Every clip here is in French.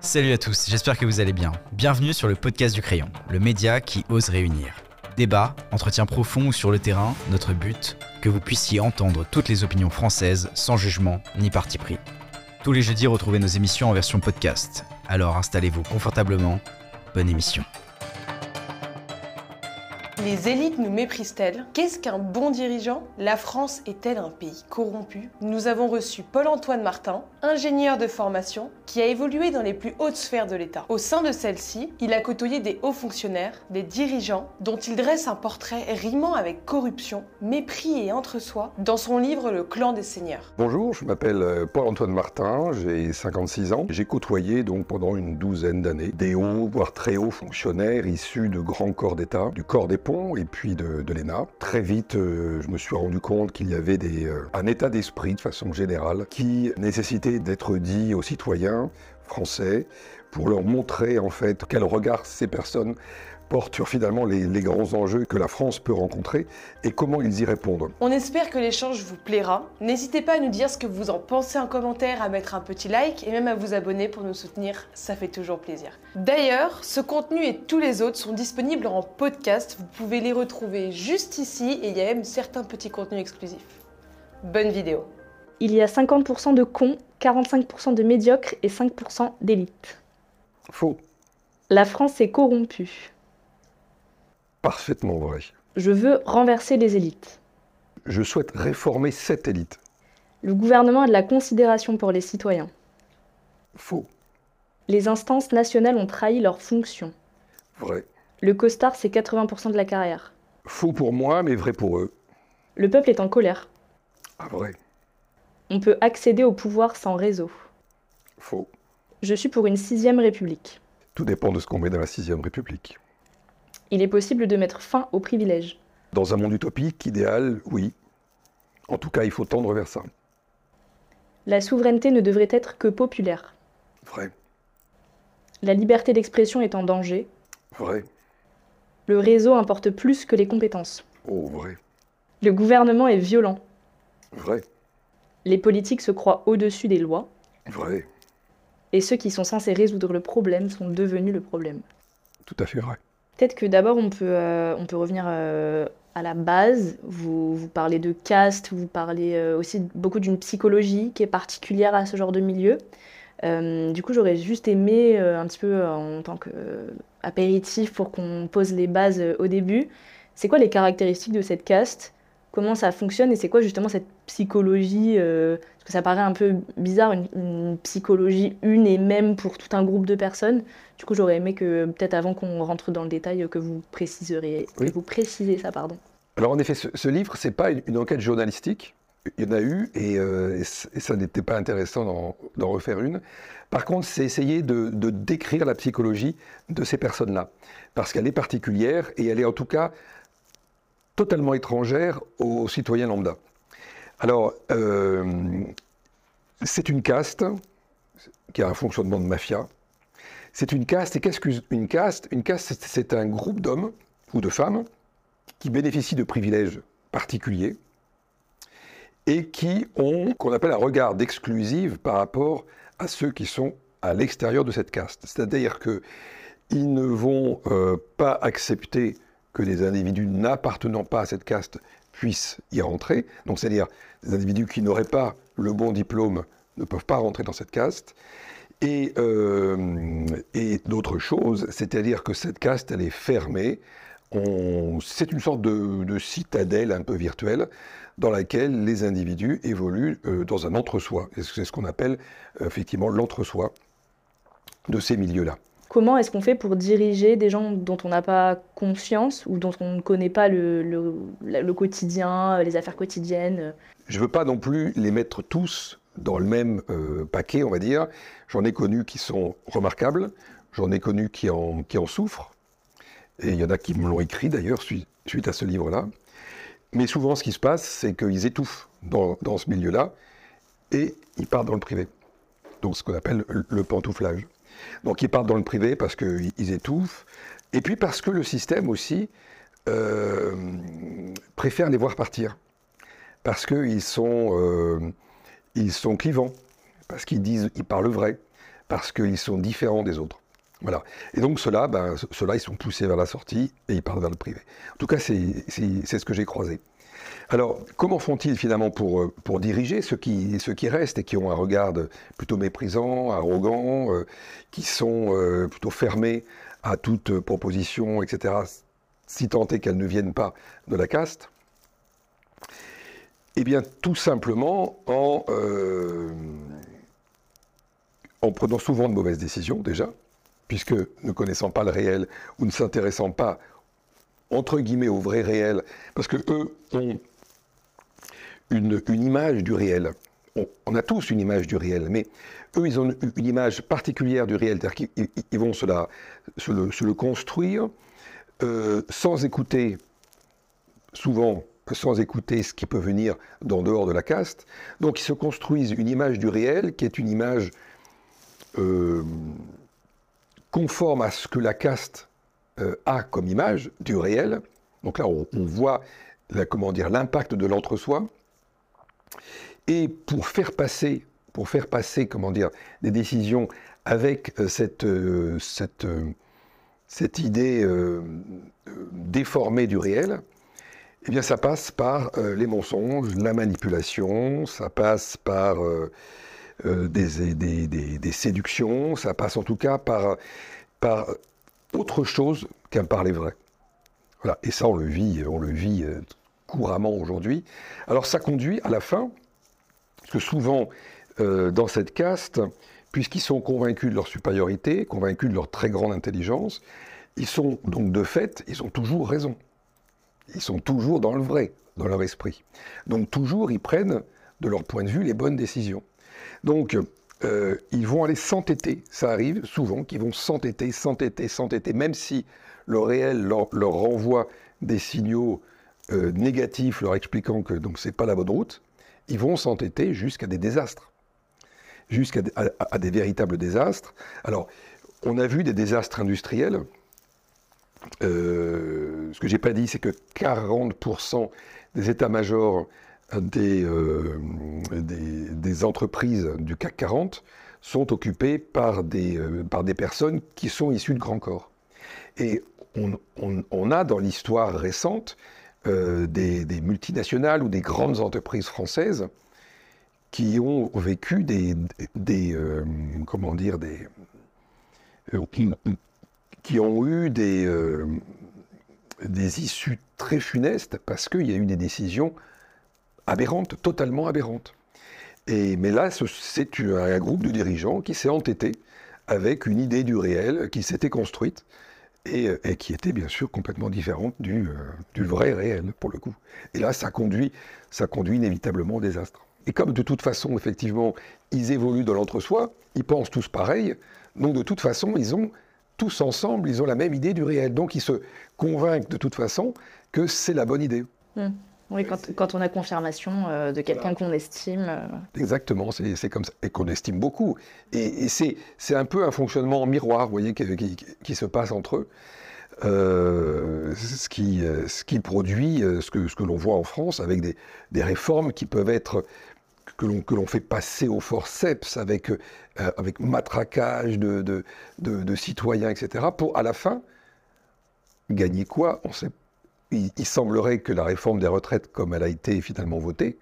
Salut à tous, j'espère que vous allez bien. Bienvenue sur le podcast du crayon, le média qui ose réunir. Débat, entretien profond ou sur le terrain, notre but, que vous puissiez entendre toutes les opinions françaises sans jugement ni parti pris. Tous les jeudis, retrouvez nos émissions en version podcast. Alors installez-vous confortablement, bonne émission. Les élites nous méprisent-elles? Qu'est-ce qu'un bon dirigeant? La France est-elle un pays corrompu? Nous avons reçu Paul-Antoine Martin, ingénieur de formation, qui a évolué dans les plus hautes sphères de l'État. Au sein de celle-ci, il a côtoyé des hauts fonctionnaires, des dirigeants, dont il dresse un portrait rimant avec corruption, mépris et entre-soi dans son livre Le clan des seigneurs. Bonjour, je m'appelle euh, Paul-Antoine Martin, j'ai 56 ans. J'ai côtoyé donc pendant une douzaine d'années des hauts, voire très hauts fonctionnaires issus de grands corps d'État, du corps des ponts et puis de, l'ENA. Très vite, euh, je me suis rendu compte qu'il y avait des, euh, un état d'esprit de façon générale qui nécessitait d'être dit aux citoyens français pour leur montrer en fait quel regard ces personnes portent sur finalement les, les, grands enjeux que la France peut rencontrer et comment ils y répondent. On espère que l'échange vous plaira. N'hésitez pas à nous dire ce que vous en pensez en commentaire, à mettre un petit like et même à vous abonner pour nous soutenir, ça fait toujours plaisir. D'ailleurs, ce contenu et tous les autres sont disponibles en podcast, vous pouvez les retrouver juste ici et il y a même certains petits contenus exclusifs. Bonne vidéo. Il y a 50% de cons, 45% de médiocres et 5% d'élites. Faux. La France est corrompue. Parfaitement vrai. Je veux renverser les élites. Je souhaite réformer cette élite. Le gouvernement a de la considération pour les citoyens. Faux. Les instances nationales ont trahi leurs fonctions. Vrai. Le costard, c'est 80% de la carrière. Faux pour moi, mais vrai pour eux. Le peuple est en colère. Ah, vrai. On peut accéder au pouvoir sans réseau. Faux. Je suis pour une sixième république. Tout dépend de ce qu'on met dans la sixième république. Il est possible de mettre fin aux privilèges. Dans un monde utopique, idéal, oui. En tout cas, il faut tendre vers ça. La souveraineté ne devrait être que populaire. Vrai. La liberté d'expression est en danger. Vrai. Le réseau importe plus que les compétences. Oh, vrai. Le gouvernement est violent. Vrai. Les politiques se croient au-dessus des lois. Vrai. Et ceux qui sont censés résoudre le problème sont devenus le problème. Tout à fait vrai. Peut-être que d'abord on peut, euh, on peut revenir euh, à la base. Vous, vous, parlez de caste, vous parlez euh, aussi beaucoup d'une psychologie qui est particulière à ce genre de milieu. Du coup, j'aurais juste aimé un petit peu en tant qu'apéritif pour qu'on pose les bases au début. C'est quoi les caractéristiques de cette caste? Comment ça fonctionne et c'est quoi justement cette psychologie Parce que ça paraît un peu bizarre, une, une psychologie une et même pour tout un groupe de personnes. Du coup, j'aurais aimé que peut-être avant qu'on rentre dans le détail, que vous préciseriez, oui. que vous précisez ça, pardon. Alors en effet, ce, ce livre, c'est pas une, une, enquête journalistique. Il y en a eu et, euh, et ça n'était pas intéressant d'en refaire une. Par contre, c'est essayer de, de, décrire la psychologie de ces personnes-là, parce qu'elle est particulière et elle est en tout cas totalement étrangère aux citoyens lambda. Alors, euh, c'est une caste qui a un fonctionnement de mafia, c'est une caste. Et qu'est-ce qu'une caste? Une caste, c'est un groupe d'hommes ou de femmes qui bénéficient de privilèges particuliers et qui ont, qu'on appelle un regard d'exclusive par rapport à ceux qui sont à l'extérieur de cette caste. C'est-à-dire qu'ils ne vont euh, pas accepter que des individus n'appartenant pas à cette caste puissent y rentrer. Donc, c'est-à-dire des individus qui n'auraient pas le bon diplôme ne peuvent pas rentrer dans cette caste et, euh, et d'autres choses, c'est-à-dire que cette caste, elle est fermée. C'est une sorte de, de, citadelle un peu virtuelle dans laquelle les individus évoluent euh, dans un entre-soi. C'est ce qu'on appelle effectivement l'entre-soi de ces milieux-là. Comment est-ce qu'on fait pour diriger des gens dont on n'a pas confiance ou dont on ne connaît pas le, le, quotidien, les affaires quotidiennes Je ne veux pas non plus les mettre tous dans le même euh, paquet, on va dire. J'en ai connu qui sont remarquables, j'en ai connu qui en, qui en souffrent, et il y en a qui me l'ont écrit d'ailleurs suite, suite à ce livre-là. Mais souvent, ce qui se passe, c'est qu'ils étouffent dans, dans ce milieu-là, et ils partent dans le privé. Donc ce qu'on appelle le pantouflage. Donc ils partent dans le privé parce qu'ils étouffent, et puis parce que le système aussi euh, préfère les voir partir. Parce qu'ils sont... Euh, sont clivants, parce qu'ils disent, ils parlent vrai, parce qu'ils sont différents des autres. Voilà. Et donc ceux-là, ben, ils sont poussés vers la sortie et ils partent vers le privé. En tout cas, c'est ce que j'ai croisé. Alors, comment font-ils finalement pour, euh, diriger ceux qui, ceux qui restent et qui ont un regard plutôt méprisant, arrogant, euh, qui sont euh, plutôt fermés à toute proposition, etc., si tant est qu'elles ne viennent pas de la caste? Eh bien, tout simplement en, en prenant souvent de mauvaises décisions déjà, puisque ne connaissant pas le réel ou ne s'intéressant pas, entre guillemets, au vrai réel, parce que eux ont une, image du réel. On, a tous une image du réel, mais eux, ils ont une, image particulière du réel, c'est-à-dire qu'ils vont se, le, construire euh, sans écouter, souvent sans écouter ce qui peut venir d'en dehors de la caste. Donc ils se construisent une image du réel qui est une image euh, conforme à ce que la caste euh, a comme image du réel. Donc là, on, voit comment dire l'impact de l'entre-soi. Et pour faire passer, pour faire passer, comment dire, des décisions avec euh, cette, euh, cette, cette idée déformée du réel, eh bien, ça passe par les mensonges, la manipulation, ça passe par euh, des, séductions, ça passe en tout cas par, par autre chose qu'un parler vrai. Voilà. Et ça, on le vit, on le vit euh, couramment aujourd'hui. Alors ça conduit à la fin, parce que souvent euh, dans cette caste, puisqu'ils sont convaincus de leur supériorité, convaincus de leur très grande intelligence, ils sont donc de fait, ils ont toujours raison. Ils sont toujours dans le vrai, dans leur esprit. Donc toujours, ils prennent, de leur point de vue, les bonnes décisions. Donc, euh, ils vont aller s'entêter. Ça arrive souvent qu'ils vont s'entêter, s'entêter, s'entêter, même si le réel leur, renvoie des signaux euh, négatifs, leur expliquant que donc c'est pas la bonne route. Ils vont s'entêter jusqu'à des désastres, jusqu'à des véritables désastres. Alors, on a vu des désastres industriels. Euh, ce que j'ai pas dit, c'est que 40% des états-majors euh, des, des, entreprises du CAC 40 sont occupées par des, euh, par des personnes qui sont issues de grands corps. Et on, on, a dans l'histoire récente euh, des, des, multinationales ou des grandes entreprises françaises qui ont vécu des, des comment dire des qui ont eu des des issues très funestes parce qu'il y a eu des décisions aberrante, totalement aberrante. Et, mais là, c'est un groupe de dirigeants qui s'est entêté avec une idée du réel qui s'était construite et, qui était bien sûr complètement différente du, euh, du, vrai réel, pour le coup. Et là, ça conduit, ça conduit inévitablement au désastre. Et comme de toute façon, effectivement, ils évoluent dans l'entre-soi, ils pensent tous pareil, donc de toute façon, ils ont tous ensemble, ils ont la même idée du réel. Donc ils se convainquent de toute façon que c'est la bonne idée. Hmm. Oui, quand, on a confirmation euh, de quelqu'un qu'on estime. Euh. Exactement, c'est comme ça, et qu'on estime beaucoup. Et, c'est un peu un fonctionnement en miroir, vous voyez, qui, se passe entre eux. Euh, ce, qui, ce qui produit ce que, ce que l'on voit en France avec des, des réformes qui peuvent être que l'on fait passer au forceps avec, avec matraquage de, de, de, de, citoyens, etc., pour à la fin gagner quoi? On sait il, semblerait que la réforme des retraites, comme elle a été finalement votée,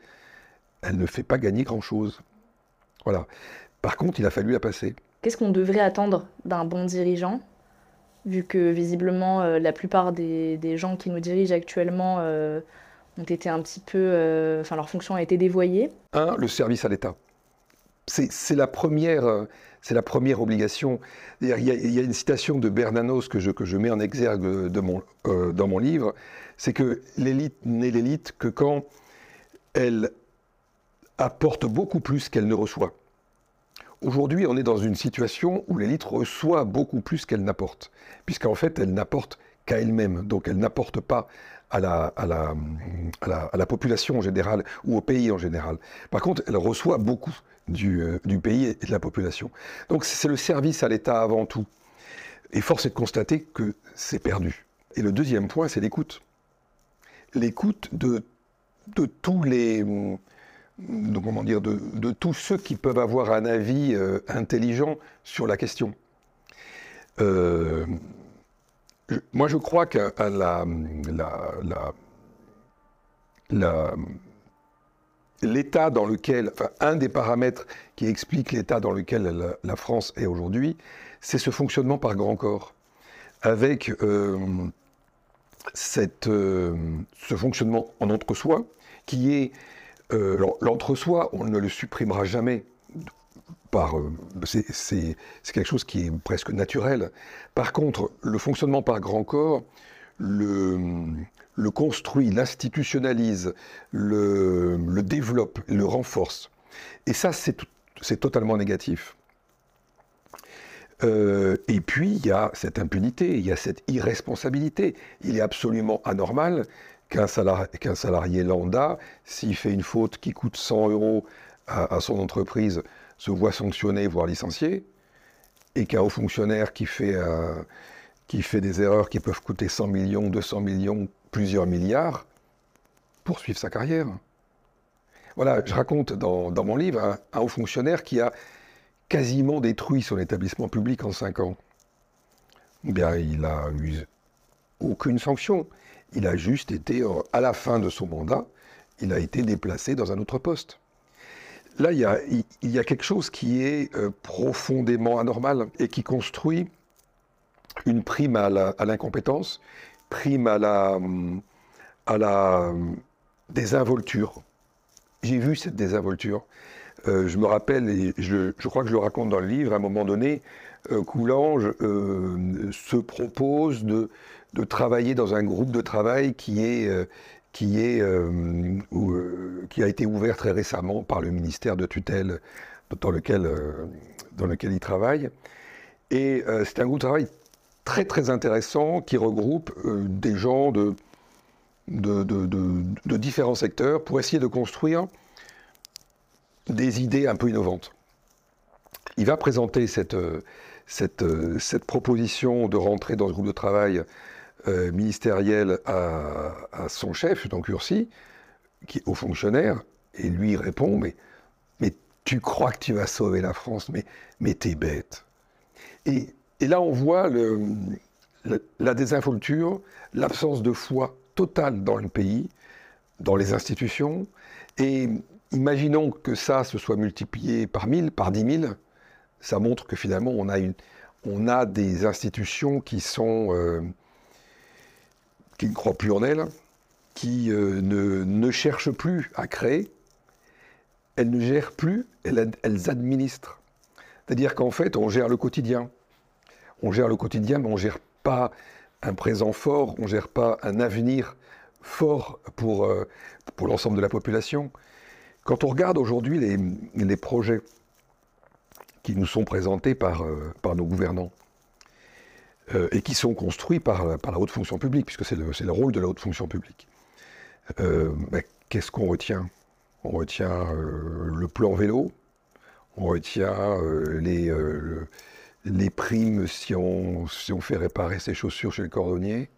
elle ne fait pas gagner grand-chose. Voilà. Par contre, il a fallu la passer. Qu'est-ce qu'on devrait attendre d'un bon dirigeant, vu que visiblement euh, la plupart des, gens qui nous dirigent actuellement euh, ont été un petit peu... Euh, enfin, leur fonction a été dévoyée? Un, le service à l'État. C'est la première c'est la première obligation. Il y, a, une citation de Bernanos que je, mets en exergue mon, euh, dans mon livre, c'est que l'élite n'est l'élite que quand elle apporte beaucoup plus qu'elle ne reçoit. Aujourd'hui, on est dans une situation où l'élite reçoit beaucoup plus qu'elle n'apporte, puisqu'en fait, elle n'apporte qu'à elle-même. Donc, elle n'apporte pas à la, population en général ou au pays en général. Par contre, elle reçoit beaucoup. Euh, du, pays et de la population. Donc c'est le service à l'État avant tout. Et force est de constater que c'est perdu. Et le deuxième point, c'est l'écoute. L'écoute de, tous les, comment dire, de, tous ceux qui peuvent avoir un avis euh, intelligent sur la question. Euh, moi, je crois que la, l'état dans lequel, enfin, un des paramètres qui explique l'état dans lequel la, France est aujourd'hui, c'est ce fonctionnement par grand corps, avec euh, cette, euh, ce fonctionnement en entre-soi, qui est euh, l'entre-soi, on ne le supprimera jamais. Par, c'est quelque chose qui est presque naturel. Par contre, le fonctionnement par grand corps, le, construit, l'institutionnalise, le, développe, le renforce. Et ça, c'est totalement négatif. Euh, et puis, il y a cette impunité, il y a cette irresponsabilité. Il est absolument anormal qu'un salarié, lambda, s'il fait une faute qui coûte 100 euros à, son entreprise, se voit sanctionné, voire licencié, et qu'un haut fonctionnaire qui fait, euh, qui fait des erreurs qui peuvent coûter 100 millions, 200 millions, plusieurs milliards, poursuivre sa carrière. Voilà, je raconte dans, mon livre un, haut fonctionnaire qui a quasiment détruit son établissement public en cinq ans. Eh bien, il n'a eu aucune sanction. Il a juste été, euh, à la fin de son mandat, il a été déplacé dans un autre poste. Là, il y a, quelque chose qui est euh, profondément anormal et qui construit une prime à l'incompétence, prime à la, à la désinvolture. J'ai vu cette désinvolture. Euh, je me rappelle, et je, crois que je le raconte dans le livre, à un moment donné, euh, Coulange euh, se propose de, de, travailler dans un groupe de travail qui, est, qui, est, qui a été ouvert très récemment par le ministère de tutelle dans lequel, lequel il travaille. Et c'est un groupe de travail très très intéressant qui regroupe euh, des gens de, différents secteurs pour essayer de construire des idées un peu innovantes. Il va présenter euh, euh, cette proposition de rentrer dans ce groupe de travail ministériel à, son chef, donc Ursi, qui est au fonctionnaire, et lui répond mais, mais tu crois que tu vas sauver la France, mais, mais t'es bête. Et et là, on voit la, désinvolture, l'absence de foi totale dans le pays, dans les institutions. Et imaginons que ça se soit multiplié par mille, par dix mille. Ça montre que finalement, on a, une, on a des institutions qui sont. Euh, qui ne croient plus en elles, qui euh, ne, ne, cherchent plus à créer, elles ne gèrent plus, elles, administrent. C'est-à-dire qu'en fait, on gère le quotidien on gère le quotidien, mais on ne gère pas un présent fort, on ne gère pas un avenir fort pour, euh, pour l'ensemble de la population. Quand on regarde aujourd'hui les, projets qui nous sont présentés par, euh, par nos gouvernants, euh, et qui sont construits par, la haute fonction publique, puisque c'est le, le, rôle de la haute fonction publique. Ben, qu'est-ce qu'on retient? On retient le plan vélo, on retient les, primes si on, fait réparer ses chaussures chez le cordonnier.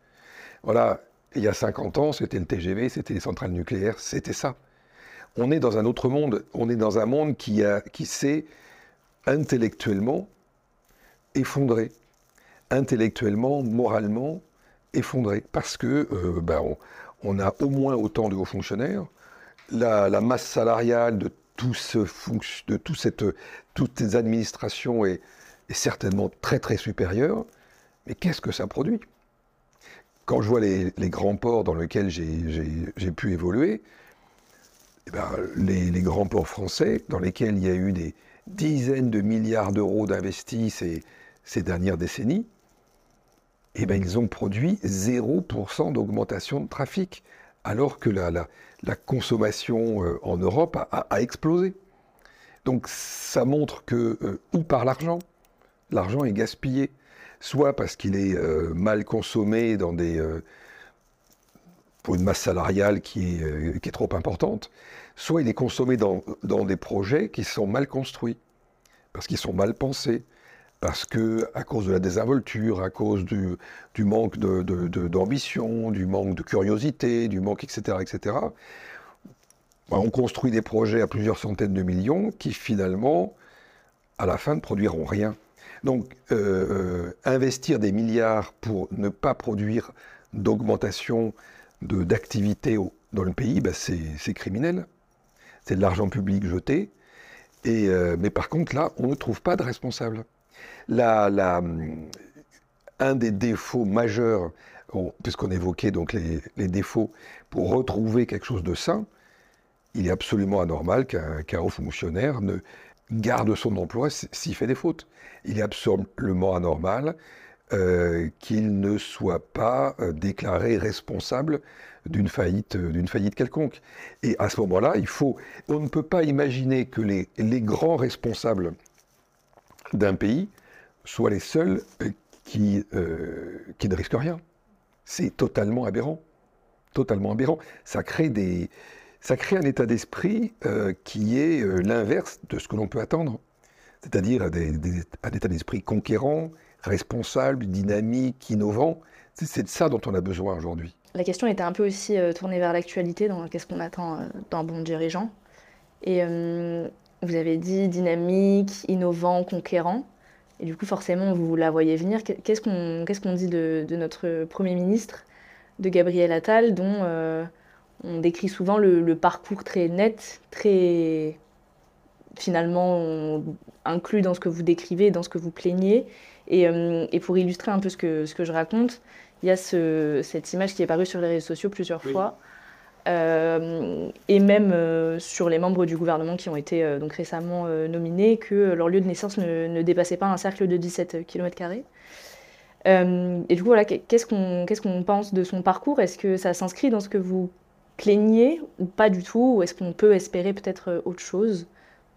Voilà, il y a 50 ans, c'était le TGV, c'était les centrales nucléaires, c'était ça. On est dans un autre monde, on est dans un monde qui s'est intellectuellement effondré, intellectuellement, moralement effondré, parce que euh, ben on, a au moins autant de hauts fonctionnaires, la, masse salariale de, tout ce, de tout cette, toutes ces administrations est, certainement très très supérieur, mais qu'est-ce que ça produit? Quand je vois les, grands ports dans lesquels j'ai pu évoluer, eh ben, les, grands ports français, dans lesquels il y a eu des dizaines de milliards d'euros d'investis ces, ces, dernières décennies, eh ben, ils ont produit 0% d'augmentation de trafic, alors que la, consommation euh, en Europe a, explosé. Donc ça montre que, euh, ou par l'argent, l'argent est gaspillé, soit parce qu'il est euh, mal consommé dans des, pour une masse salariale qui est, trop importante, soit il est consommé dans, des projets qui sont mal construits, parce qu'ils sont mal pensés, parce que à cause de la désinvolture, à cause du, manque d'ambition, du manque de curiosité, du manque, etc., etc., on construit des projets à plusieurs centaines de millions qui finalement, à la fin, ne produiront rien. Donc, euh, investir des milliards pour ne pas produire d'augmentation d'activité dans le pays, bah, c'est criminel. C'est de l'argent public jeté. Et, mais par contre, là, on ne trouve pas de responsable. La, un des défauts majeurs, puisqu'on évoquait donc les, défauts pour retrouver quelque chose de sain, il est absolument anormal qu'un haut fonctionnaire ne garde son emploi s'il fait des fautes. Il est absolument anormal euh, qu'il ne soit pas euh, déclaré responsable d'une faillite, euh, d'une faillite quelconque. Et à ce moment-là, on ne peut pas imaginer que les grands responsables d'un pays soient les seuls qui, euh, qui ne risquent rien. C'est totalement aberrant. Totalement aberrant. Ça crée, des, ça crée un état d'esprit euh, qui est euh, l'inverse de ce que l'on peut attendre. C'est-à-dire un état d'esprit conquérant, responsable, dynamique, innovant. C'est de ça dont on a besoin aujourd'hui. La question était un peu aussi tournée vers l'actualité, dans qu'est-ce qu'on attend d'un bon dirigeant. Et vous avez dit dynamique, innovant, conquérant. Et du coup, forcément, vous la voyez venir. Qu'est-ce qu'on qu'est-ce qu'on dit de, notre Premier ministre, de Gabriel Attal, dont euh, on décrit souvent le, parcours très net, très finalement inclus dans ce que vous décrivez, dans ce que vous plaignez. Et, euh, et pour illustrer un peu ce que, ce que je raconte, il y a ce, cette image qui est parue sur les réseaux sociaux plusieurs fois euh, et même euh, sur les membres du gouvernement qui ont été euh, donc récemment nominés, que leur lieu de naissance ne, dépassait pas un cercle de 17 km. et du coup, voilà, qu'est-ce qu'on pense de son parcours? Est-ce que ça s'inscrit dans ce que vous plaignez ou pas du tout? Ou est-ce qu'on peut espérer peut-être autre chose?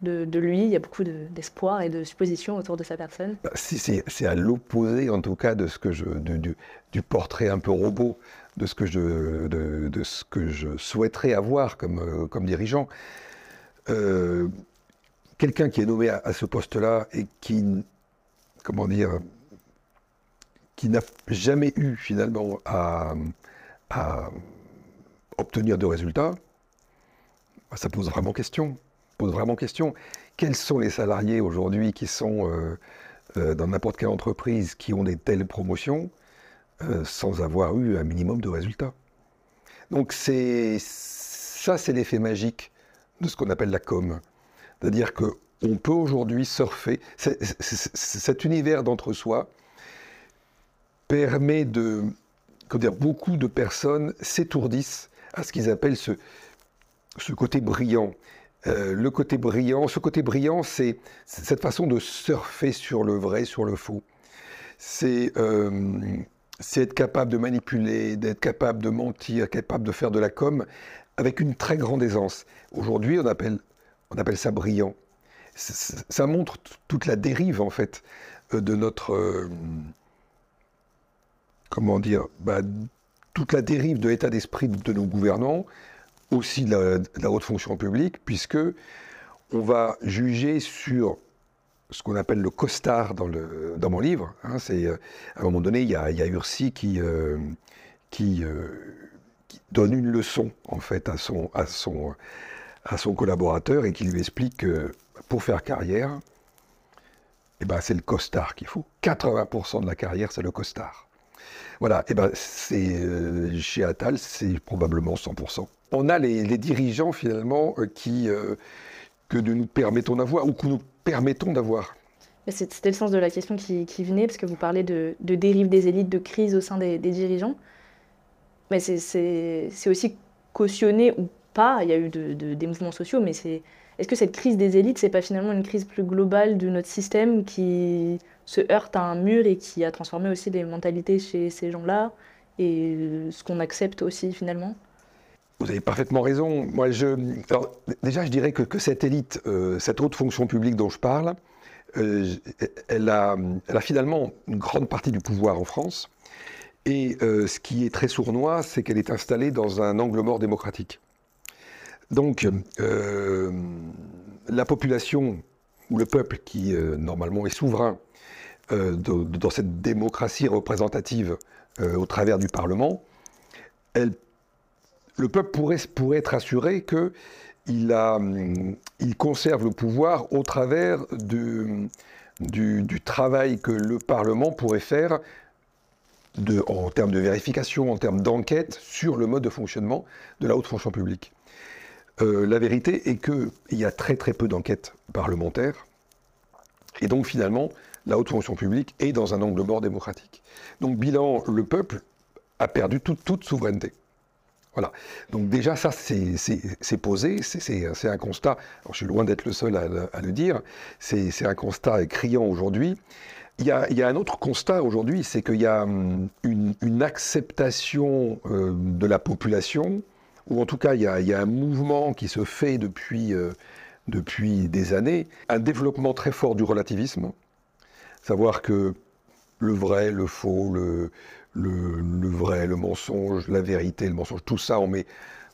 De, lui. Il y a beaucoup d'espoir et de suppositions autour de sa personne. Bah, c'est à l'opposé, en tout cas, de ce que je, du, du, portrait un peu robot de ce que je, de, ce que je souhaiterais avoir comme, euh, comme dirigeant. Euh, quelqu'un qui est nommé à, ce poste-là et qui, comment dire, qui n'a jamais eu finalement à, à obtenir de résultats, bah, ça pose vraiment question pose vraiment question. Quels sont les salariés aujourd'hui qui sont euh, euh, dans n'importe quelle entreprise qui ont des telles promotions euh, sans avoir eu un minimum de résultats? Donc c'est ça, c'est l'effet magique de ce qu'on appelle la com. C'est-à-dire que on peut aujourd'hui surfer. cet univers d'entre-soi permet de. Dire, beaucoup de personnes s'étourdissent à ce qu'ils appellent ce côté brillant. Euh, le côté brillant, ce côté brillant, c'est cette façon de surfer sur le vrai, sur le faux. Euh, c'est être capable de manipuler, d'être capable de mentir, capable de faire de la com avec une très grande aisance. Aujourd'hui, on appelle, on appelle ça brillant. Ça montre toute la dérive, en fait, euh, de notre. comment dire bah, Toute la dérive de l'état d'esprit de nos gouvernants, aussi de la, haute fonction publique, puisque on va juger sur ce qu'on appelle le costard dans, mon livre. Hein. c'est, euh, à un moment donné, il y a, Ursi qui, euh, euh, qui, donne une leçon en fait à son, à son, à son collaborateur et qui lui explique que pour faire carrière, eh ben, c'est le costard qu'il faut. 80% de la carrière, c'est le costard. Voilà, eh ben, c'est, chez Attal, c'est probablement 100% on a les, dirigeants finalement euh, qui, euh, que nous permettons d'avoir ou que nous permettons d'avoir. C'était le sens de la question qui, venait, parce que vous parlez de, dérive des élites, de crise au sein des, dirigeants. Mais c'est aussi cautionné ou pas, il y a eu des mouvements sociaux, mais c'est est-ce que cette crise des élites, c'est pas finalement une crise plus globale de notre système qui se heurte à un mur et qui a transformé aussi les mentalités chez ces gens-là et ce qu'on accepte aussi finalement? Vous avez parfaitement raison. Moi, déjà, je dirais que, cette élite, euh, cette haute fonction publique dont je parle, euh, elle, a, finalement une grande partie du pouvoir en France. Et euh, ce qui est très sournois, c'est qu'elle est installée dans un angle mort démocratique. Donc, la population ou le peuple, qui normalement est souverain dans cette démocratie représentative au travers du Parlement, le peuple pourrait, être assuré qu'il conserve le pouvoir au travers du, travail que le Parlement pourrait faire en termes de vérification, en termes d'enquête sur le mode de fonctionnement de la haute fonction publique. Euh, la vérité est qu'il y a très très peu d'enquêtes parlementaires, et donc finalement, la haute fonction publique est dans un angle mort démocratique. Donc bilan, le peuple a perdu toute souveraineté. Voilà. Donc déjà, ça, c'est posé, c'est un constat. Je suis loin d'être le seul à, le dire. C'est un constat criant aujourd'hui. Il y, a, un autre constat aujourd'hui, c'est qu'il y a hum, une, acceptation euh, de la population, ou en tout cas, il y, a, un mouvement qui se fait depuis, euh, depuis des années, un développement très fort du relativisme. Savoir que le vrai, le faux, le, le, vrai, le mensonge, la vérité, le mensonge, tout ça, on met.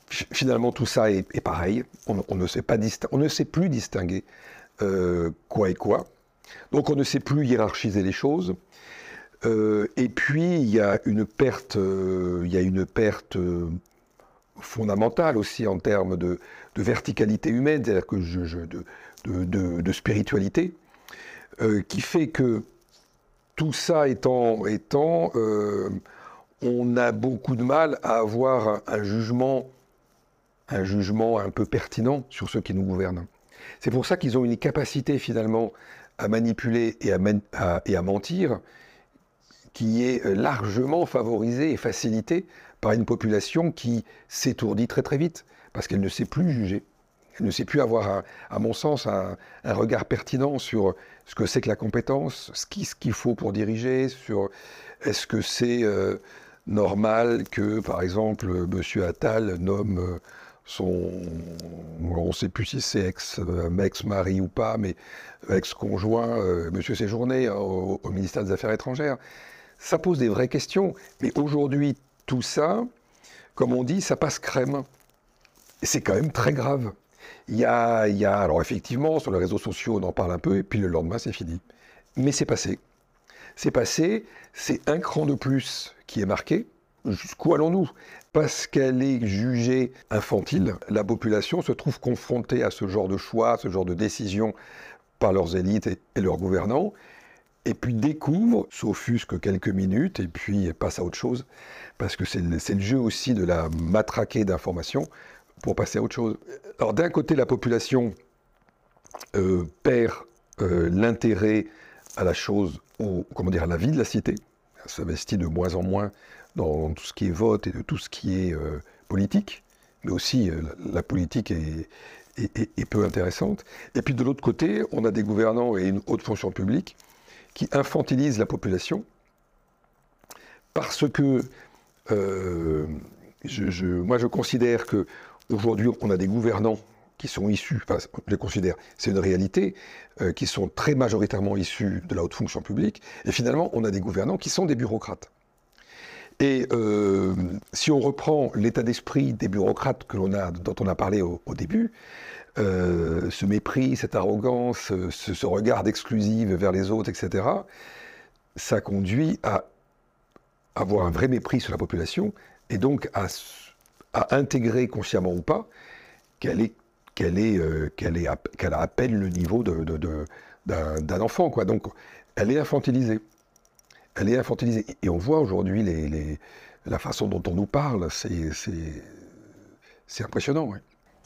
Finalement, tout ça est, pareil. On, ne sait pas on ne sait plus distinguer euh, quoi et quoi. Donc, on ne sait plus hiérarchiser les choses. Euh, et puis, il y a une perte, il y a une perte fondamentale aussi en termes de, verticalité humaine, c'est-à-dire que de, spiritualité, qui fait que tout ça étant, euh, on a beaucoup de mal à avoir un, jugement, un jugement un peu pertinent sur ceux qui nous gouvernent. C'est pour ça qu'ils ont une capacité finalement à manipuler et à mentir qui est largement favorisée et facilitée par une population qui s'étourdit très très vite parce qu'elle ne sait plus juger. Elle ne sait plus avoir, à mon sens, un, regard pertinent sur ce que c'est que la compétence, ce qu'il faut pour diriger, sur est-ce que c'est euh, normal que, par exemple, M. Attal nomme euh, son, on ne sait plus si c'est ex, euh, ex-mari ou pas, mais ex-conjoint, M. Séjourné, au, au, ministère des Affaires étrangères. Ça pose des vraies questions. Mais aujourd'hui, tout ça, comme on dit, ça passe crème. C'est quand même très grave. Il y a, alors effectivement, sur les réseaux sociaux, on en parle un peu, et puis le lendemain, c'est fini. Mais c'est passé. C'est passé, c'est un cran de plus qui est marqué. Jusqu'où allons-nous? Parce qu'elle est jugée infantile, la population se trouve confrontée à ce genre de choix, ce genre de décision par leurs élites et leurs gouvernants, et puis découvre, s'offusque quelques minutes, et puis passe à autre chose, parce que c'est le, jeu aussi de la matraquer d'informations pour passer à autre chose. Alors d'un côté, la population euh, perd euh, l'intérêt à la chose, comment dire, à la vie de la cité, elle s'investit de moins en moins dans tout ce qui est vote et de tout ce qui est euh, politique, mais aussi la politique est, peu intéressante. Et puis de l'autre côté, on a des gouvernants et une haute fonction publique qui infantilisent la population parce que je, moi je considère que Aujourd'hui, on a des gouvernants qui sont issus, enfin, je les considère, c'est une réalité, euh, qui sont très majoritairement issus de la haute fonction publique, et finalement, on a des gouvernants qui sont des bureaucrates. Et euh, si on reprend l'état d'esprit des bureaucrates que a, dont on a parlé au, début, euh, ce mépris, cette arrogance, ce, ce regard d'exclusive vers les autres, etc., ça conduit à avoir un vrai mépris sur la population et donc à intégrer consciemment ou pas qu'elle est euh, a à peine le niveau d'un, enfant. Donc elle est infantilisée. Elle est infantilisée. Et on voit aujourd'hui la façon dont on nous parle, c'est impressionnant.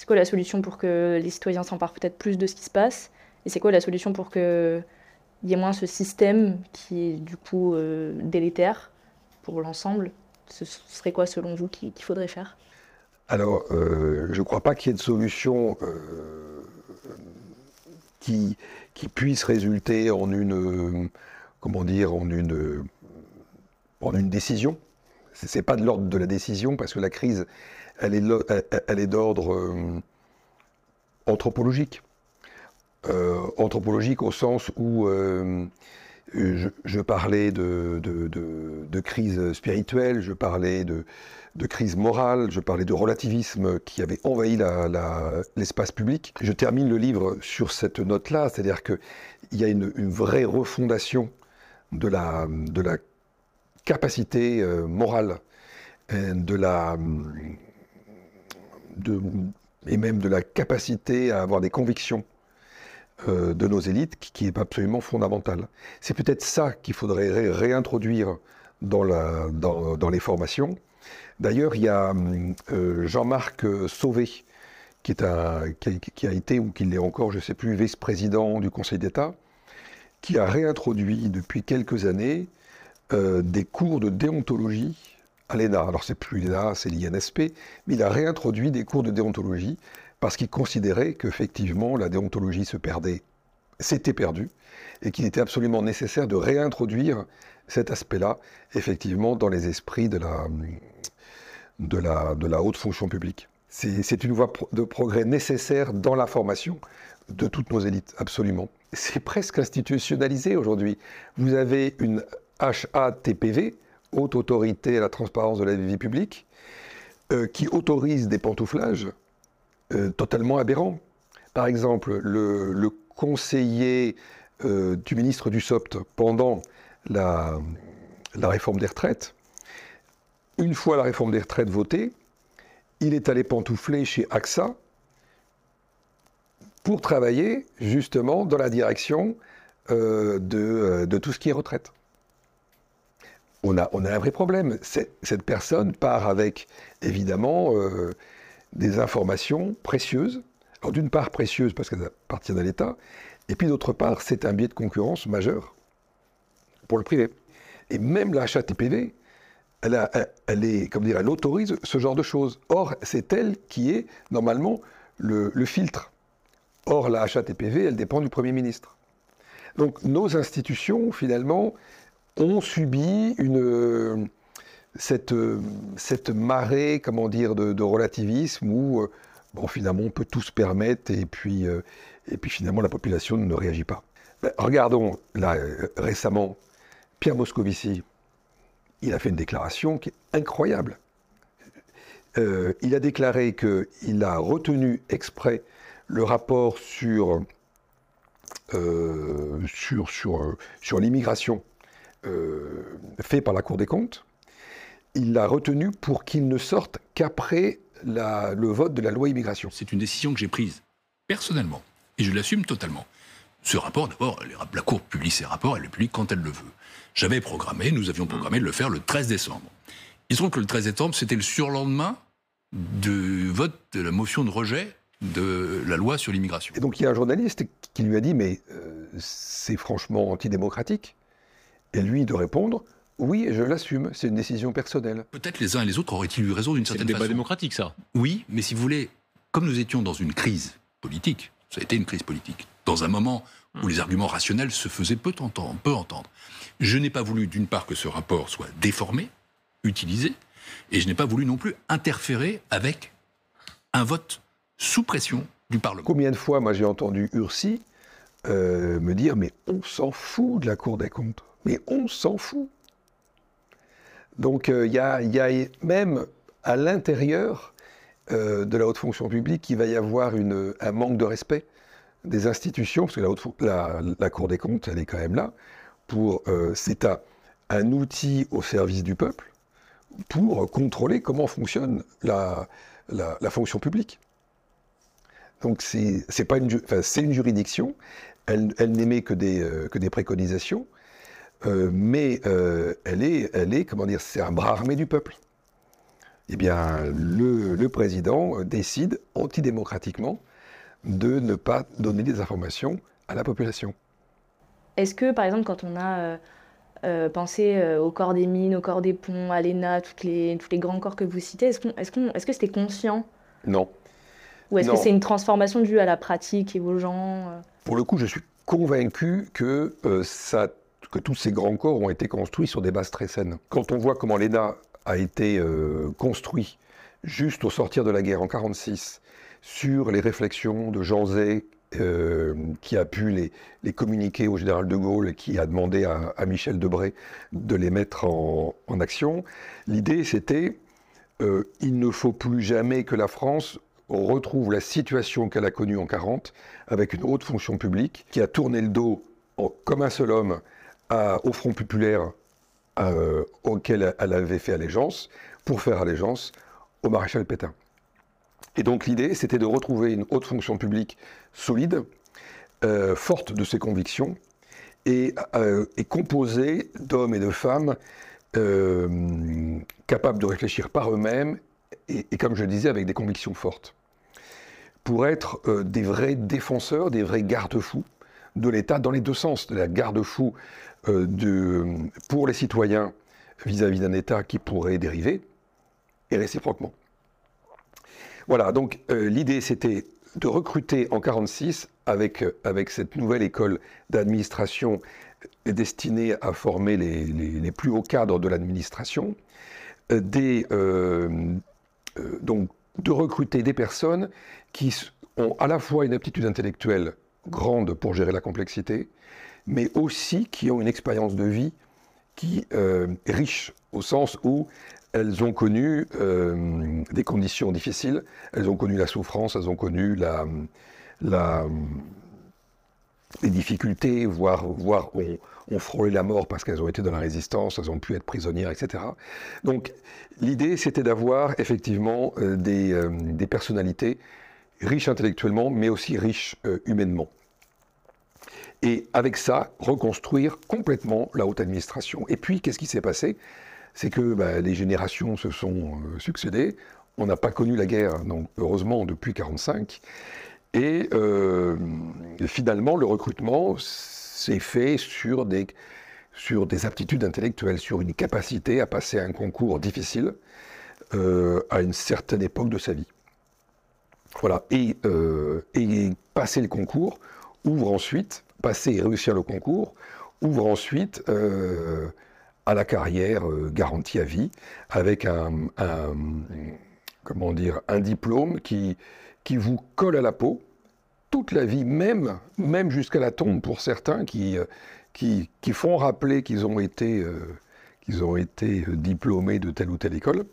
C'est quoi la solution pour que les citoyens s'emparent peut-être plus de ce qui se passe Et c'est quoi la solution pour qu'il y ait moins ce système qui est du coup euh, délétère pour l'ensemble? Ce serait quoi selon vous qu'il faudrait faire? Alors, euh, je ne crois pas qu'il y ait de solution euh, qui, puisse résulter en une, comment dire, en une, en une décision. Ce n'est pas de l'ordre de la décision, parce que la crise, elle est, d'ordre euh, anthropologique. anthropologique au sens où je, parlais de, crise spirituelle, je parlais de, crise morale, je parlais de relativisme qui avait envahi l'espace public. Je termine le livre sur cette note-là, c'est-à-dire qu'il y a une, vraie refondation de la, la capacité euh, morale, de la, et même de la capacité à avoir des convictions euh, de nos élites qui, est absolument fondamentale. C'est peut-être ça qu'il faudrait réintroduire dans, les formations. D'ailleurs, il y a euh, Jean-Marc Sauvé, qui, qui, a, été, ou qui l'est encore, je ne sais plus, vice-président du Conseil d'État, qui a réintroduit depuis quelques années euh, des cours de déontologie l'ENA. Alors c'est plus l'ENA, c'est l'INSP, mais il a réintroduit des cours de déontologie parce qu'il considérait qu'effectivement la déontologie se perdait, s'était perdue, et qu'il était absolument nécessaire de réintroduire cet aspect-là, effectivement, dans les esprits de la, de la, de la haute fonction publique. C'est une voie de progrès nécessaire dans la formation de toutes nos élites, absolument. C'est presque institutionnalisé aujourd'hui. Vous avez une HATPV, Haute Autorité à la Transparence de la Vie publique, euh, qui autorise des pantouflages euh, totalement aberrants. Par exemple, le, conseiller euh, du ministre du SOPT pendant la, réforme des retraites, une fois la réforme des retraites votée, il est allé pantoufler chez AXA pour travailler justement dans la direction de, tout ce qui est retraite on a, un vrai problème. Cette personne part avec, évidemment, euh, des informations précieuses. Alors d'une part précieuses parce qu'elles appartiennent à l'État, et puis d'autre part, c'est un biais de concurrence majeur pour le privé. Et même la HATPV, elle, elle, est, comme dire, elle autorise ce genre de choses. Or, c'est elle qui est normalement le, le filtre. Or, la HATPV, elle dépend du Premier ministre. Donc nos institutions, finalement, ont subi une, cette, cette marée, comment dire, de, relativisme où, euh, bon, finalement, on peut tout se permettre et puis, euh, et puis finalement, la population ne réagit pas. Ben, regardons, là, euh, récemment, Pierre Moscovici, il a fait une déclaration qui est incroyable. il a déclaré qu'il a retenu exprès le rapport sur l'immigration euh, fait par la Cour des comptes, il l'a retenu pour qu'il ne sorte qu'après le vote de la loi immigration. C'est une décision que j'ai prise personnellement, et je l'assume totalement. Ce rapport, d'abord, la Cour publie ses rapports, elle le publie quand elle le veut. J'avais programmé, nous avions programmé de le faire le 13 décembre. Il se trouve que le 13 décembre, c'était le surlendemain du vote de la motion de rejet de la loi sur l'immigration. Et donc il y a un journaliste qui lui a dit, mais euh, c'est franchement antidémocratique et lui de répondre oui, je l'assume, c'est une décision personnelle. Peut-être les uns et les autres auraient-ils eu raison d'une certaine façon. C'est un débat démocratique, ça. Oui, mais si vous voulez, comme nous étions dans une crise politique, ça a été une crise politique, dans un moment où les arguments rationnels se faisaient peu entendre, peu entendre. Je n'ai pas voulu, d'une part, que ce rapport soit déformé, utilisé, et je n'ai pas voulu non plus interférer avec un vote sous pression du Parlement. Combien de fois, moi, j'ai entendu Ursi euh, me dire, mais on s'en fout de la Cour des comptes mais on s'en fout. Donc euh, il y, a, même à l'intérieur euh, de la haute fonction publique, il va y avoir un manque de respect des institutions, parce que la, Cour des comptes, elle est quand même là, pour euh, c'est un, outil au service du peuple pour contrôler comment fonctionne la, fonction publique. Donc c'est une, c'est une juridiction, elle, n'émet que que des préconisations, mais euh, elle, est, elle est, comment dire, c'est un bras armé du peuple. Eh bien, le, président décide antidémocratiquement de ne pas donner des informations à la population. Est-ce que, par exemple, quand on a euh, pensé au corps des mines, au corps des ponts, à l'ENA, tous les, tous les grands corps que vous citez, est-ce, est-ce, est-ce que c'était conscient? Non. Ou est-ce que c'est une transformation due à la pratique et aux gens Pour le coup, je suis convaincu que ça que tous ces grands corps ont été construits sur des bases très saines. Quand on voit comment l'ENA a été euh, construit juste au sortir de la guerre en 1946, sur les réflexions de Jean Zay, euh, qui a pu les, communiquer au général de Gaulle et qui a demandé à, Michel Debré de les mettre en, action. L'idée, c'était euh, il ne faut plus jamais que la France retrouve la situation qu'elle a connue en 1940, avec une haute fonction publique qui a tourné le dos comme un seul homme au Front populaire euh, auquel elle avait fait allégeance pour faire allégeance au maréchal Pétain. Et donc l'idée, c'était de retrouver une haute fonction publique solide, euh, forte de ses convictions, et, euh, et composée d'hommes et de femmes capables de réfléchir par eux-mêmes, et, et, comme je le disais, avec des convictions fortes, pour être des vrais défenseurs, des vrais garde-fous de l'État dans les deux sens, de la garde-fou de- pour les citoyens vis-à-vis d'un État qui pourrait dériver, et réciproquement. Voilà, donc euh, l'idée c'était de recruter en 46 avec, euh, avec cette nouvelle école d'administration euh, destinée à former les, plus hauts cadres de l'administration, euh, euh, euh, donc de recruter des personnes qui ont à la fois une aptitude intellectuelle grande pour gérer la complexité, mais aussi qui ont une expérience de vie qui euh, riche au sens où elles ont connu euh, des conditions difficiles, elles ont connu la souffrance, elles ont connu les difficultés, voire, voire ont, frôlé la mort parce qu'elles ont été dans la résistance, elles ont pu être prisonnières, etc. Donc l'idée, c'était d'avoir effectivement euh, des, des personnalités riches intellectuellement, mais aussi riches humainement. Et avec ça, reconstruire complètement la haute administration. Et puis, qu'est-ce qui s'est passé? C'est que bah, les générations se sont euh, succédées. On n'a pas connu la guerre, donc, heureusement, depuis 1945. Et euh, finalement, le recrutement s'est fait sur des, aptitudes intellectuelles, sur une capacité à passer un concours difficile euh, à une certaine époque de sa vie. Voilà. Et, et passer le concours ouvre ensuite, passer et réussir le concours, ouvre ensuite euh, à la carrière euh, garantie à vie, avec un, comment dire, un diplôme qui, qui vous colle à la peau toute la vie, même, même jusqu'à la tombe pour certains qui, euh, qui, qui font rappeler qu'ils ont été, qu'ils ont été diplômés de telle ou telle école.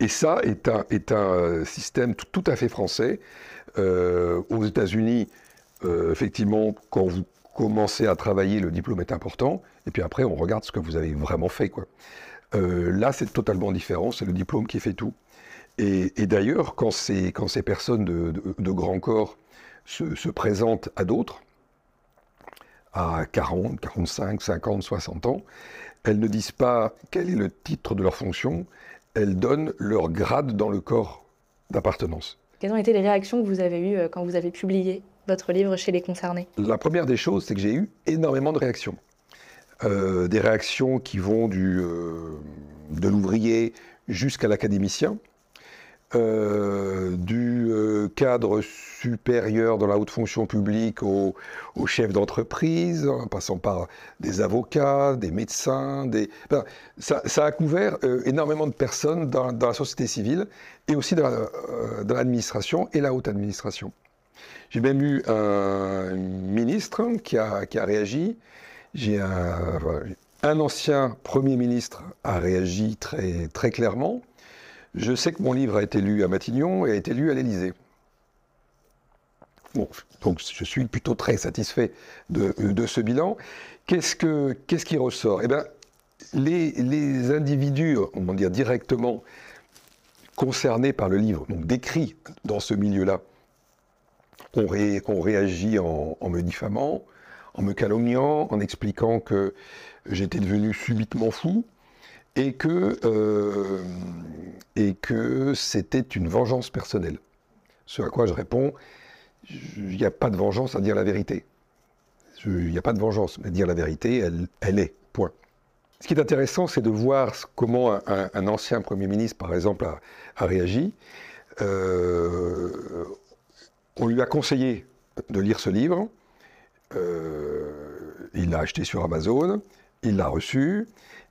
Et ça est un, est un système tout, à fait français. Aux États-Unis, euh, effectivement, quand vous commencez à travailler, le diplôme est important. Et puis après, on regarde ce que vous avez vraiment fait. Euh, là, c'est totalement différent. C'est le diplôme qui fait tout. Et, d'ailleurs, quand ces, personnes de, de- grand corps se, se présentent à d'autres, à 40, 45, 50, 60 ans, elles ne disent pas quel est le titre de leur fonction, elles donnent leur grade dans le corps d'appartenance. Quelles ont été les réactions que vous avez eues euh, quand vous avez publié? Votre livre chez les concernés? La première des choses, c'est que j'ai eu énormément de réactions. Euh, des réactions qui vont du, euh, de l'ouvrier jusqu'à l'académicien, euh, du cadre supérieur dans la haute fonction publique au, au chef d'entreprise, en passant par des avocats, des médecins, des... enfin, ça, a couvert énormément de personnes dans, la société civile et aussi dans l'administration et la haute administration. J'ai même eu un ministre qui a, qui a réagi. J'ai un, ancien Premier ministre a réagi très, très clairement. Je sais que mon livre a été lu à Matignon et a été lu à l'Élysée. Bon, donc je suis plutôt très satisfait de, de ce bilan. Qu'est-ce, que, qu'est-ce qui ressort? Eh bien, les, les individus, on va dire directement concernés par le livre, donc décrits dans ce milieu-là, ont, ré- ont réagi en, me diffamant, en me calomniant, en expliquant que j'étais devenu subitement fou et que, euh, que c'était une vengeance personnelle. Ce à quoi je réponds, il n'y a pas de vengeance à dire la vérité. Il n'y a pas de vengeance, mais dire la vérité, elle, est, point. Ce qui est intéressant, c'est de voir comment un, ancien Premier ministre, par exemple, a, a réagi. Euh, on lui a conseillé de lire ce livre. Euh, il l'a acheté sur Amazon, il l'a reçu,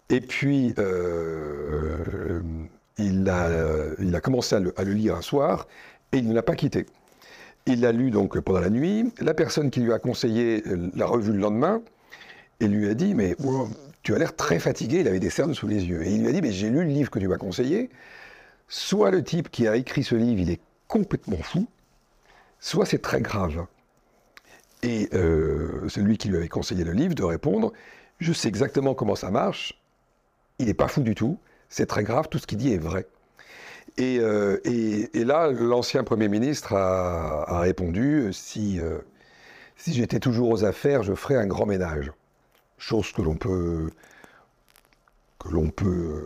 et puis euh, il, a, commencé à le, lire un soir, et il ne l'a pas quitté. Il l'a lu donc pendant la nuit. La personne qui lui a conseillé l'a revu le lendemain et lui a dit Mais wow, tu as l'air très fatigué. Il avait des cernes sous les yeux. Et il lui a dit Mais j'ai lu le livre que tu m'as conseillé. Soit le type qui a écrit ce livre, il est complètement fou, soit c'est très grave. Et euh, celui qui lui avait conseillé le livre de répondre Je sais exactement comment ça marche. Il n'est pas fou du tout. C'est très grave. Tout ce qu'il dit est vrai. Et, euh, et- là, l'ancien Premier ministre a, répondu si, euh, si j'étais toujours aux affaires, je ferais un grand ménage. Chose que l'on peut. que l'on peut.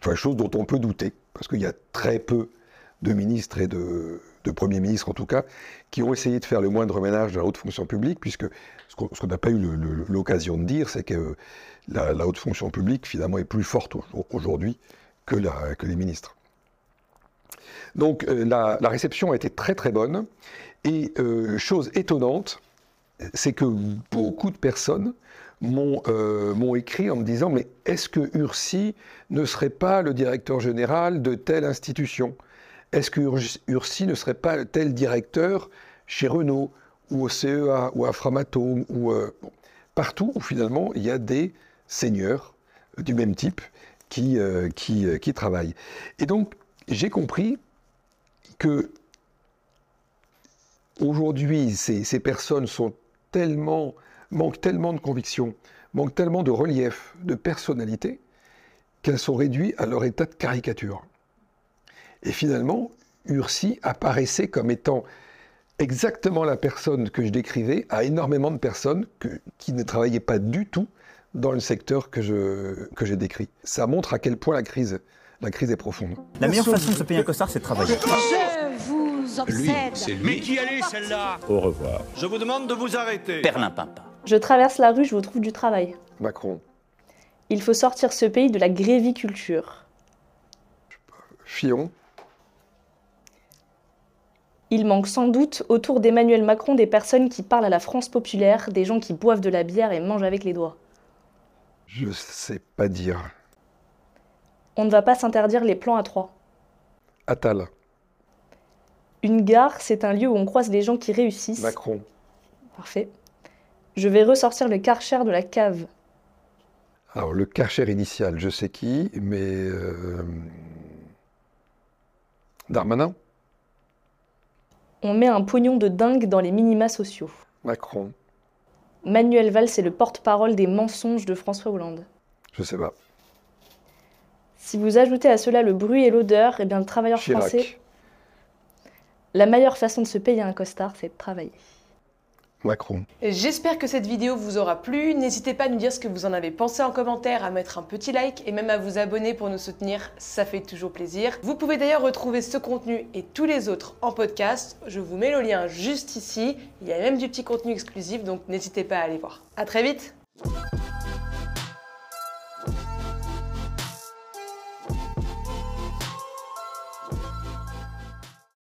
enfin, chose dont on peut douter, parce qu'il y a très peu de ministres et de, de premiers ministres, en tout cas, qui ont essayé de faire le moindre ménage de la haute fonction publique, puisque ce qu'on n'a pas eu l'occasion de dire, c'est que la, haute fonction publique, finalement, est plus forte au- aujourd'hui que, les ministres. Donc euh, la, réception a été très très bonne. Et euh, chose étonnante, c'est que beaucoup de personnes m'ont euh, m'ont écrit en me disant mais est-ce que Ursi ne serait pas le directeur général de telle institution? Est-ce que Urs- Ursi ne serait pas tel directeur chez Renault ou au CEA ou à Framatome ou euh, partout où finalement il y a des seigneurs du même type qui, euh, qui, euh, travaillent. Et donc j'ai compris que aujourd'hui, ces, ces personnes manquent tellement de conviction, manquent tellement de relief, de personnalité, qu'elles sont réduites à leur état de caricature. Et finalement, Ursi apparaissait comme étant exactement la personne que je décrivais à énormément de personnes que- qui ne travaillaient pas du tout dans le secteur que je, que j'ai décrit. Ça montre à quel point la crise, la crise est profonde. La meilleure façon de se payer un costard, c'est de travailler. Je vous obsède. Lui, c'est lui. Qui allait celle-là? Au revoir. Je vous demande de vous arrêter. Perlimpinpin. Je traverse la rue, je vous trouve du travail. Macron, Il faut sortir ce pays de la gréviculture. Fillon, Il manque sans doute autour d'Emmanuel Macron des personnes qui parlent à la France populaire, des gens qui boivent de la bière et mangent avec les doigts. je sais pas dire. On ne va pas s'interdire les plans à trois. Attal, Une gare, c'est un lieu où on croise les gens qui réussissent. Macron, Parfait. Je vais ressortir le karcher de la cave. Alors, le Karcher initial, je sais qui, mais. euh, Darmanin? On met un pognon de dingue dans les minima sociaux. Macron Manuel Valls est le porte-parole des mensonges de François Hollande. Je sais pas. Si vous ajoutez à cela le bruit et l'odeur, eh bien le travailleur Chirac français, la meilleure façon de se payer un costard, c'est de travailler. Macron. J'espère que cette vidéo vous aura plu. N'hésitez pas à nous dire ce que vous en avez pensé en commentaire, à mettre un petit like et même à vous abonner pour nous soutenir. Ça fait toujours plaisir. Vous pouvez d'ailleurs retrouver ce contenu et tous les autres en podcast. Je vous mets le lien juste ici. Il y a même du petit contenu exclusif, donc n'hésitez pas à aller voir. À très vite